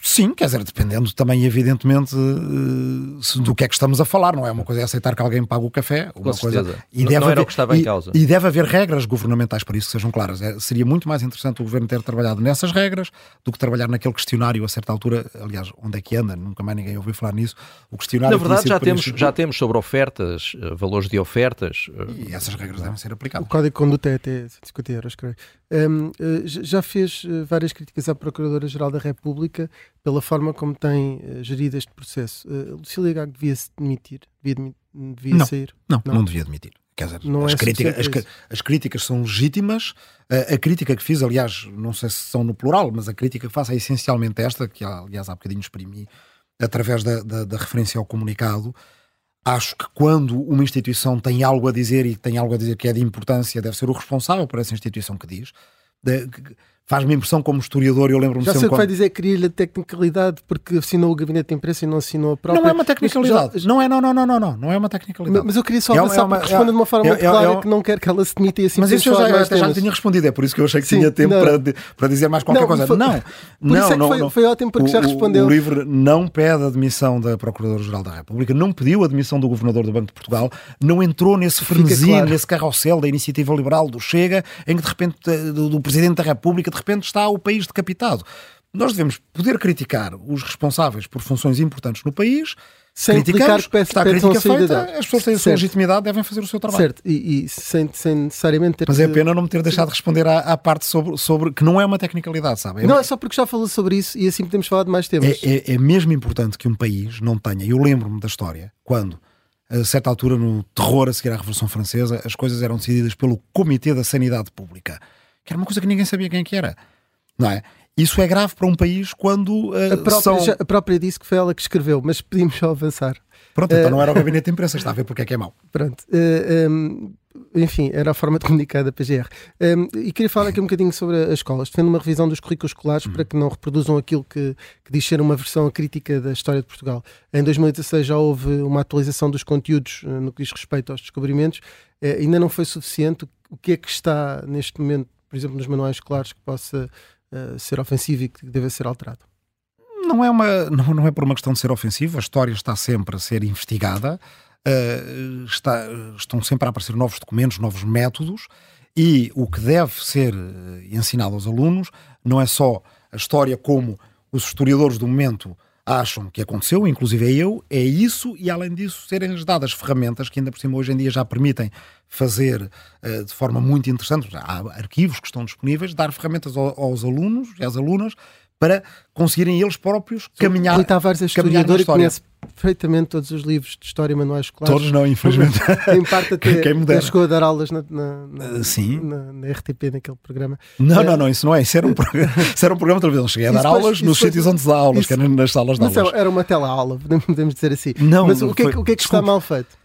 Speaker 2: Sim, quer dizer, dependendo também, evidentemente, uh, do que é que estamos a falar, não é? Uma coisa é aceitar que alguém pague o café, uma
Speaker 1: Com
Speaker 2: coisa.
Speaker 1: Certeza. E não, deve não haver, o que estava
Speaker 2: e,
Speaker 1: em causa.
Speaker 2: E deve haver regras governamentais para isso que sejam claras. É, seria muito mais interessante o governo ter trabalhado nessas regras do que trabalhar naquele questionário a certa altura. Aliás, onde é que anda? Nunca mais ninguém ouviu falar nisso. O questionário.
Speaker 1: Na verdade, já temos, já temos sobre ofertas, eh, valores de ofertas.
Speaker 2: E essas regras devem ser aplicadas.
Speaker 3: O código de conduta é até 50 euros, creio. Um, já fez várias críticas à Procuradora-Geral da República pela forma como tem uh, gerido este processo. Uh, Lucília Gago devia se demitir? Devia, devia
Speaker 2: não,
Speaker 3: sair?
Speaker 2: Não, não, não, devia demitir. Quer dizer, as, é crítica, as, as, críticas são legítimas. Uh, a crítica que fiz, aliás, não sei se são no plural, mas a crítica que faço é essencialmente esta, que aliás há bocadinho exprimi através da, da, da referência ao comunicado. Acho que quando uma instituição tem algo a dizer e tem algo a dizer que é de importância, deve ser o responsável por essa instituição que diz. De, faz-me impressão como historiador, eu lembro-me
Speaker 3: Já sei o que vai dizer, queria-lhe a tecnicalidade porque assinou o gabinete de imprensa e não assinou a própria...
Speaker 2: Não é uma tecnicalidade, já... não é, não, não, não, não, não, não é uma tecnicalidade.
Speaker 3: Mas, eu queria só é avançar é uma, porque responde de uma forma é, muito clara é, que não quer que ela se demita e assim
Speaker 2: Mas isso eu já, já, já tinha respondido, é por isso que eu achei que Sim, tinha tempo para, para dizer mais qualquer não, coisa. Foi, não,
Speaker 3: não,
Speaker 2: é
Speaker 3: não, foi,
Speaker 2: não,
Speaker 3: foi ótimo porque
Speaker 2: o,
Speaker 3: já respondeu.
Speaker 2: O, livro não pede a demissão da Procuradora-Geral da República, não pediu a demissão do Governador do Banco de Portugal, não entrou nesse frenesi, nesse carrossel da iniciativa liberal, do Chega, em que de repente, do, do Presidente da República, de repente está o país decapitado. Nós devemos poder criticar os responsáveis por funções importantes no país, sem criticar que está a crítica feita, as pessoas têm a sua legitimidade, devem fazer o seu trabalho.
Speaker 3: Certo, e, e sem, sem, necessariamente ter
Speaker 2: Mas é pena não me ter deixado de responder à, à, parte sobre, sobre que não é uma tecnicalidade, sabe?
Speaker 3: É não, é só porque já falou sobre isso e assim podemos falar de mais temas.
Speaker 2: É, é, é mesmo importante que um país não tenha. Eu lembro-me da história quando, a certa altura, no terror a seguir à Revolução Francesa, as coisas eram decididas pelo Comitê da Sanidade Pública, que era uma coisa que ninguém sabia quem é que era. Não é? Isso é grave para um país quando uh,
Speaker 3: a, própria,
Speaker 2: são...
Speaker 3: já, a própria disse que foi ela que escreveu, mas pedimos só avançar.
Speaker 2: Pronto, uh, então não era o [LAUGHS] gabinete de imprensa, está a ver porque é que é mau.
Speaker 3: Pronto. Uh, eh, um, enfim, era a forma de comunicar da PGR. Um, e queria falar aqui um bocadinho sobre as escolas. Defendo uma revisão dos currículos escolares uhum. para que não reproduzam aquilo que, que diz ser uma versão crítica da história de Portugal. Em 2016 já houve uma atualização dos conteúdos no que diz respeito aos descobrimentos. ainda não foi suficiente. O que é que está neste momento, por exemplo, nos manuais escolares que possa uh, ser ofensivo e que deve ser alterado?
Speaker 2: Não é, uma, não, não é por uma questão de ser ofensivo, a história está sempre a ser investigada, uh, está, estão sempre a aparecer novos documentos, novos métodos, e o que deve ser eh, ensinado aos alunos não é só a história como os historiadores do momento acham que aconteceu, inclusive é eu, é isso, e além disso, serem-lhes dadas ferramentas que ainda por cima hoje em dia já permitem fazer uh, de forma muito interessante, há arquivos que estão disponíveis, dar ferramentas ao, aos alunos e às alunas para conseguirem eles próprios caminhar.
Speaker 3: Rui Tavares é historiador e conhece perfeitamente todos os livros de história e manuais escolares.
Speaker 2: Todos não, infelizmente. [LAUGHS]
Speaker 3: em parte até, até chegou a dar aulas na, na, na,
Speaker 2: uh, Sim.
Speaker 3: na, na RTP, naquele programa.
Speaker 2: Não, não, não, isso não é. Isso era um, programa, [LAUGHS] isso era um programa de televisão. Cheguei a dar depois, aulas nos sítios onde se dá aulas, isso, que eram nas salas de aulas.
Speaker 3: Era uma tela-aula, [LAUGHS] podemos dizer assim.
Speaker 2: Não,
Speaker 3: Mas o que, é, o que é que está mal feito?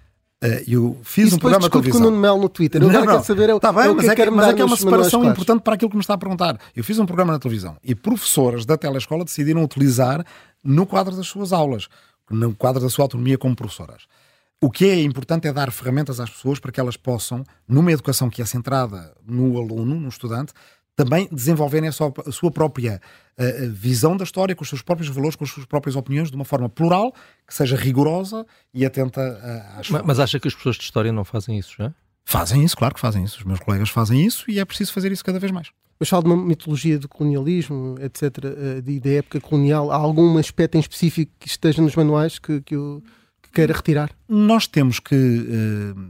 Speaker 2: Uh, eu fiz um programa de televisão.
Speaker 3: com o Nuno Melo no Twitter. Eu não, não. saber é,
Speaker 2: tá bem, é mas, é que, mas é que é uma separação importante para aquilo que me está a perguntar. Eu fiz um programa na televisão e professoras da telescola decidiram utilizar no quadro das suas aulas, no quadro da sua autonomia como professoras. O que é importante é dar ferramentas às pessoas para que elas possam, numa educação que é centrada no aluno, no estudante, também desenvolverem a sua, a sua própria uh, visão da história, com os seus próprios valores, com as suas próprias opiniões, de uma forma plural, que seja rigorosa e atenta uh, às
Speaker 1: mas, mas acha que as pessoas de história não fazem isso já?
Speaker 2: Fazem isso, claro que fazem isso. Os meus colegas fazem isso e é preciso fazer isso cada vez mais.
Speaker 3: Mas falo de uma mitologia do colonialismo, etc., de, da época colonial. Há algum aspecto em específico que esteja nos manuais que, que, eu, que queira retirar?
Speaker 2: Nós temos que uh,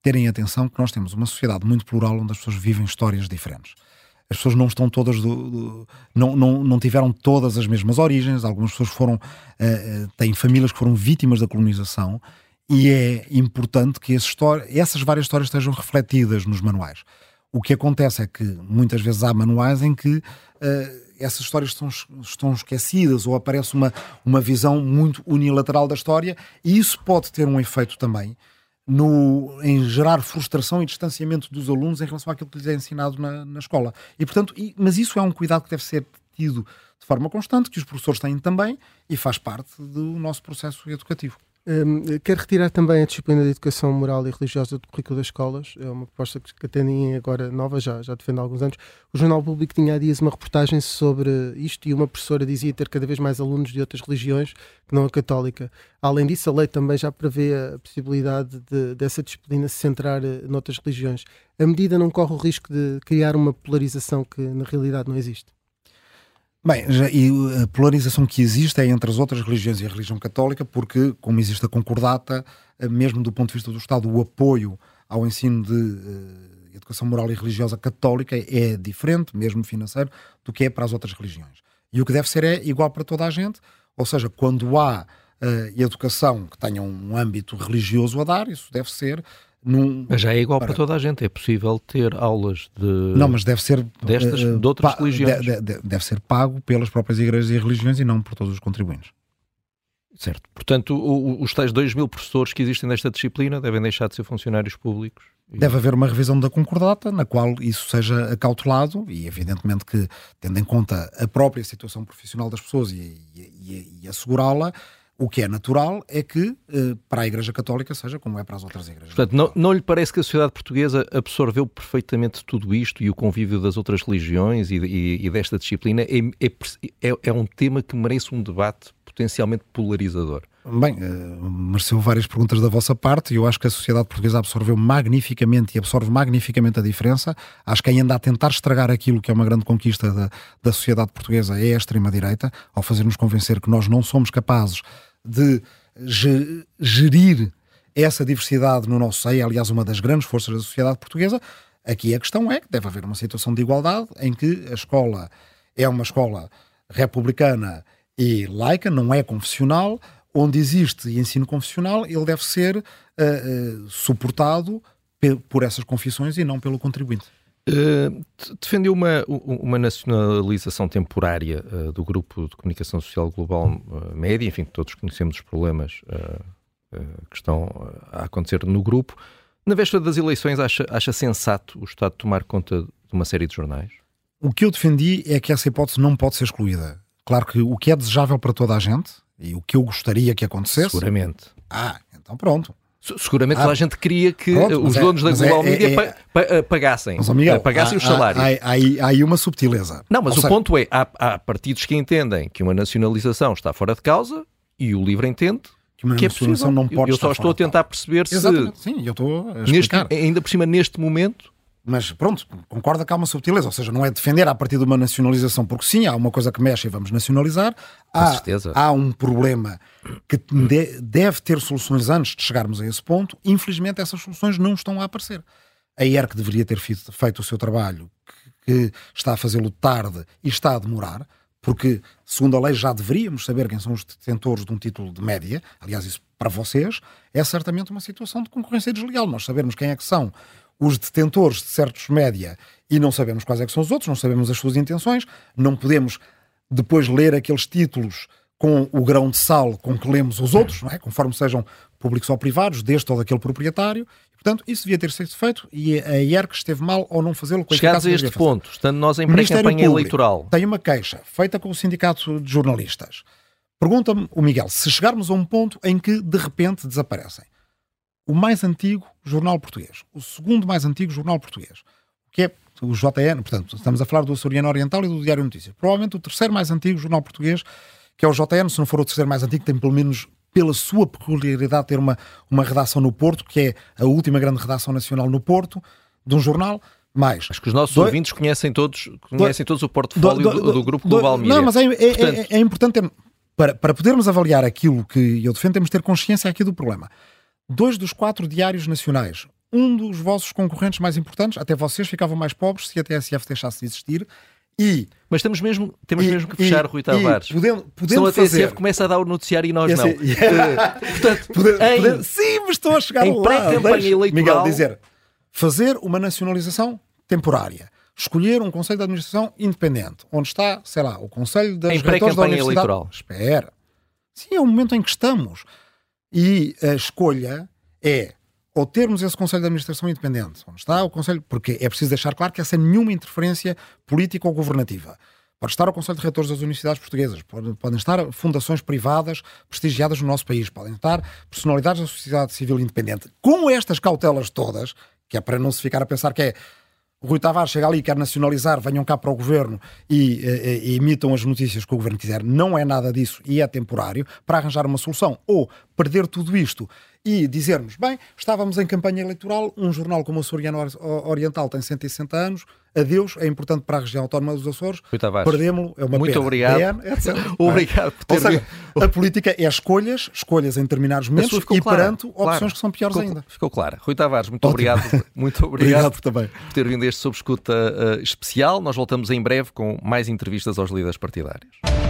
Speaker 2: terem atenção que nós temos uma sociedade muito plural onde as pessoas vivem histórias diferentes. As pessoas não estão todas do, do, não, não, não tiveram todas as mesmas origens, algumas pessoas foram uh, têm famílias que foram vítimas da colonização e é importante que essas várias histórias estejam refletidas nos manuais. O que acontece é que muitas vezes há manuais em que uh, essas histórias estão, estão esquecidas ou aparece uma, uma visão muito unilateral da história e isso pode ter um efeito também no, em gerar frustração e distanciamento dos alunos em relação àquilo que lhes é ensinado na, na escola. E, portanto, e, mas isso é um cuidado que deve ser tido de forma constante, que os professores têm também e faz parte do nosso processo educativo.
Speaker 3: Um, quero retirar também a disciplina de educação moral e religiosa do currículo das escolas. É uma proposta que, que atendem agora nova, já, já defendo há alguns anos. O Jornal Público tinha há dias uma reportagem sobre isto e uma professora dizia ter cada vez mais alunos de outras religiões que não a católica. Além disso, a lei também já prevê a possibilidade de, dessa disciplina se centrar eh, noutras religiões. A medida não corre o risco de criar uma polarização que na realidade não existe.
Speaker 2: Bem, já, e a polarização que existe é entre as outras religiões e a religião católica, porque, como existe a concordata, eh, mesmo do ponto de vista do Estado, o apoio ao ensino de uh, educação moral e religiosa católica é diferente, mesmo financeiro, do que é para as outras religiões. E o que deve ser é igual para toda a gente, ou seja, quando há uh, educação que tenha um âmbito religioso a dar, isso deve ser
Speaker 1: num, mas já é igual para... para... toda a gente, é possível ter aulas de.
Speaker 2: Não, mas deve ser.
Speaker 1: Destas, uh, de outras religiões.
Speaker 2: De, de, deve ser pago pelas próprias igrejas e religiões e não por todos os contribuintes.
Speaker 1: Certo. Portanto, o, os tais 2 mil professores que existem nesta disciplina devem deixar de ser funcionários públicos.
Speaker 2: E... Deve haver uma revisão da concordata na qual isso seja acautelado e, evidentemente, que, tendo em conta a própria situação profissional das pessoas e, e, e, e assegurá-la, o que é natural é que eh, para a Igreja Católica seja como é para as outras igrejas.
Speaker 1: Portanto, não, não lhe parece que a sociedade portuguesa absorveu perfeitamente tudo isto e o convívio das outras religiões e, e, e desta disciplina é, é, é, é um tema que merece um debate potencialmente polarizador?
Speaker 2: Bem, uh, mereceu várias perguntas da vossa parte e eu acho que a sociedade portuguesa absorveu magnificamente e absorve magnificamente a diferença. Acho que ainda a tentar estragar aquilo que é uma grande conquista da, da sociedade portuguesa é a extrema-direita, ao fazer-nos convencer que nós não somos capazes de gerir essa diversidade no nosso seio, aliás, uma das grandes forças da sociedade portuguesa. Aqui a questão é que deve haver uma situação de igualdade em que a escola é uma escola republicana e laica, não é confessional, onde existe ensino confessional, ele deve ser uh, uh, suportado por essas confissões e não pelo contribuinte.
Speaker 1: Uh, defendeu uma, uma nacionalização temporária uh, do grupo de comunicação social global uh, média, enfim, todos conhecemos os problemas que estão a acontecer no grupo. Na véspera das eleições, acha, acha sensato o Estado tomar conta de uma série de jornais?
Speaker 2: O que eu defendi é que essa hipótese não pode ser excluída. Claro que o que é desejável para toda a gente e o que eu gostaria que acontecesse.
Speaker 1: Seguramente.
Speaker 2: Ah, então pronto.
Speaker 1: Seguramente ah, a gente queria que pronto, os donos é, da Global é, Media é, pa, pa, eh, pagassem, Miguel, pagassem há, os salários.
Speaker 2: Há, há, há, aí uma subtileza.
Speaker 1: Não, mas Ou o seja... ponto é, há, há, partidos que entendem que uma nacionalização está fora de causa e o LIVRE entende que, uma que é possível. Não pode eu, eu só estou a tentar perceber se...
Speaker 2: Exatamente. Sim, eu estou a explicar.
Speaker 1: Neste, ainda por cima, neste momento,
Speaker 2: mas pronto, concorda que há uma subtileza, ou seja, não é defender a partir de uma nacionalização, porque sim, há uma coisa que mexe e vamos nacionalizar. Há, certeza. há um problema que de, deve ter soluções antes de chegarmos a esse ponto. Infelizmente, essas soluções não estão a aparecer. A ERC deveria ter feito o seu trabalho, que, que está a fazê-lo tarde e está a demorar, porque, segundo a lei, já deveríamos saber quem são os detentores de um título de média. Aliás, isso para vocês é certamente uma situação de concorrência desleal. Nós sabermos quem é que são os detentores de certos média e não sabemos quais é que são os outros, não sabemos as suas intenções, não podemos depois ler aqueles títulos com o grão de sal com que lemos os outros, não é? conforme sejam públicos ou privados, deste ou daquele proprietário. portanto, isso devia ter sido feito e a IERC esteve mal ou não fazê-lo.
Speaker 1: Chegados a este ponto, estando nós em pré-campanha eleitoral.
Speaker 2: Tem uma queixa feita com o Sindicato de Jornalistas. Pergunta-me o Miguel se chegarmos a um ponto em que de repente desaparecem o mais antigo jornal português, o segundo mais antigo jornal português, que é o JN, portanto, estamos a falar do Açoriano Oriental e do Diário Notícias. Provavelmente o terceiro mais antigo jornal português, que é o JN, se não for o terceiro mais antigo, tem pelo menos pela sua peculiaridade ter uma, uma redação no Porto, que é a última grande redação nacional no Porto, de um jornal. Mais.
Speaker 1: Acho que os nossos ouvintes conhecem todos, conhecem todos o portfólio do, do, do, Grupo Global Media.
Speaker 2: Não, mas é, é, é Portanto... é, é importante ter, para, para podermos avaliar aquilo que eu defendo, temos de ter consciência aqui do problema. Dois dos quatro diários nacionais um dos vossos concorrentes mais importantes, até vocês ficavam mais pobres se a TSF deixasse de existir. E,
Speaker 1: Mas temos mesmo, temos
Speaker 2: e-
Speaker 1: mesmo que fechar,
Speaker 2: e-
Speaker 1: Rui Tavares.
Speaker 2: Podendo,
Speaker 1: Senão
Speaker 2: podendo
Speaker 1: a TSF
Speaker 2: fazer.
Speaker 1: começa a dar o noticiário e nós não.
Speaker 2: assim- [LAUGHS]
Speaker 1: Eh, Portanto, [LAUGHS] em-
Speaker 2: sim, mas estou a chegar
Speaker 1: em
Speaker 2: lá.
Speaker 1: pré-campanha eleitoral-
Speaker 2: Miguel, dizer, fazer uma nacionalização temporária. Escolher um Conselho de Administração independente, onde está, sei lá, o Conselho das
Speaker 1: Em pré-campanha eleitoral.
Speaker 2: Espera. Sim, é o momento em que estamos. E a escolha é ou termos esse Conselho de Administração independente, onde está o Conselho, porque é preciso deixar claro que essa nenhuma interferência política ou governativa. Pode estar o Conselho de Reitores das Universidades Portuguesas, pode- podem estar fundações privadas prestigiadas no nosso país, podem estar personalidades da sociedade civil independente. Com estas cautelas todas, que é para não se ficar a pensar que é Rui Tavares chega ali e quer nacionalizar, venham cá para o governo e, eh, e imitam as notícias que o governo quiser. Não é nada disso e é temporário para arranjar uma solução. Ou perder tudo isto e dizermos, bem, estávamos em campanha eleitoral, um jornal como o Açoriano Or- Oriental tem 160 anos, adeus, é importante para a região autónoma dos Açores,
Speaker 1: Rui Tavares,
Speaker 2: perdemos-lo, é uma
Speaker 1: muito
Speaker 2: pena.
Speaker 1: obrigado.
Speaker 2: Etc. [LAUGHS]
Speaker 1: Obrigado por ter
Speaker 2: Ou seja, a política é escolhas, escolhas em determinados momentos e
Speaker 1: clara,
Speaker 2: perante
Speaker 1: claro.
Speaker 2: opções que são piores
Speaker 1: ficou,
Speaker 2: ainda.
Speaker 1: Ficou clara. Rui Tavares, muito
Speaker 2: Ótimo.
Speaker 1: obrigado. [LAUGHS] Muito obrigado
Speaker 2: Obrigado também.
Speaker 1: por ter vindo a este Sob Escuta eh, especial. Nós voltamos em breve com mais entrevistas aos líderes partidários.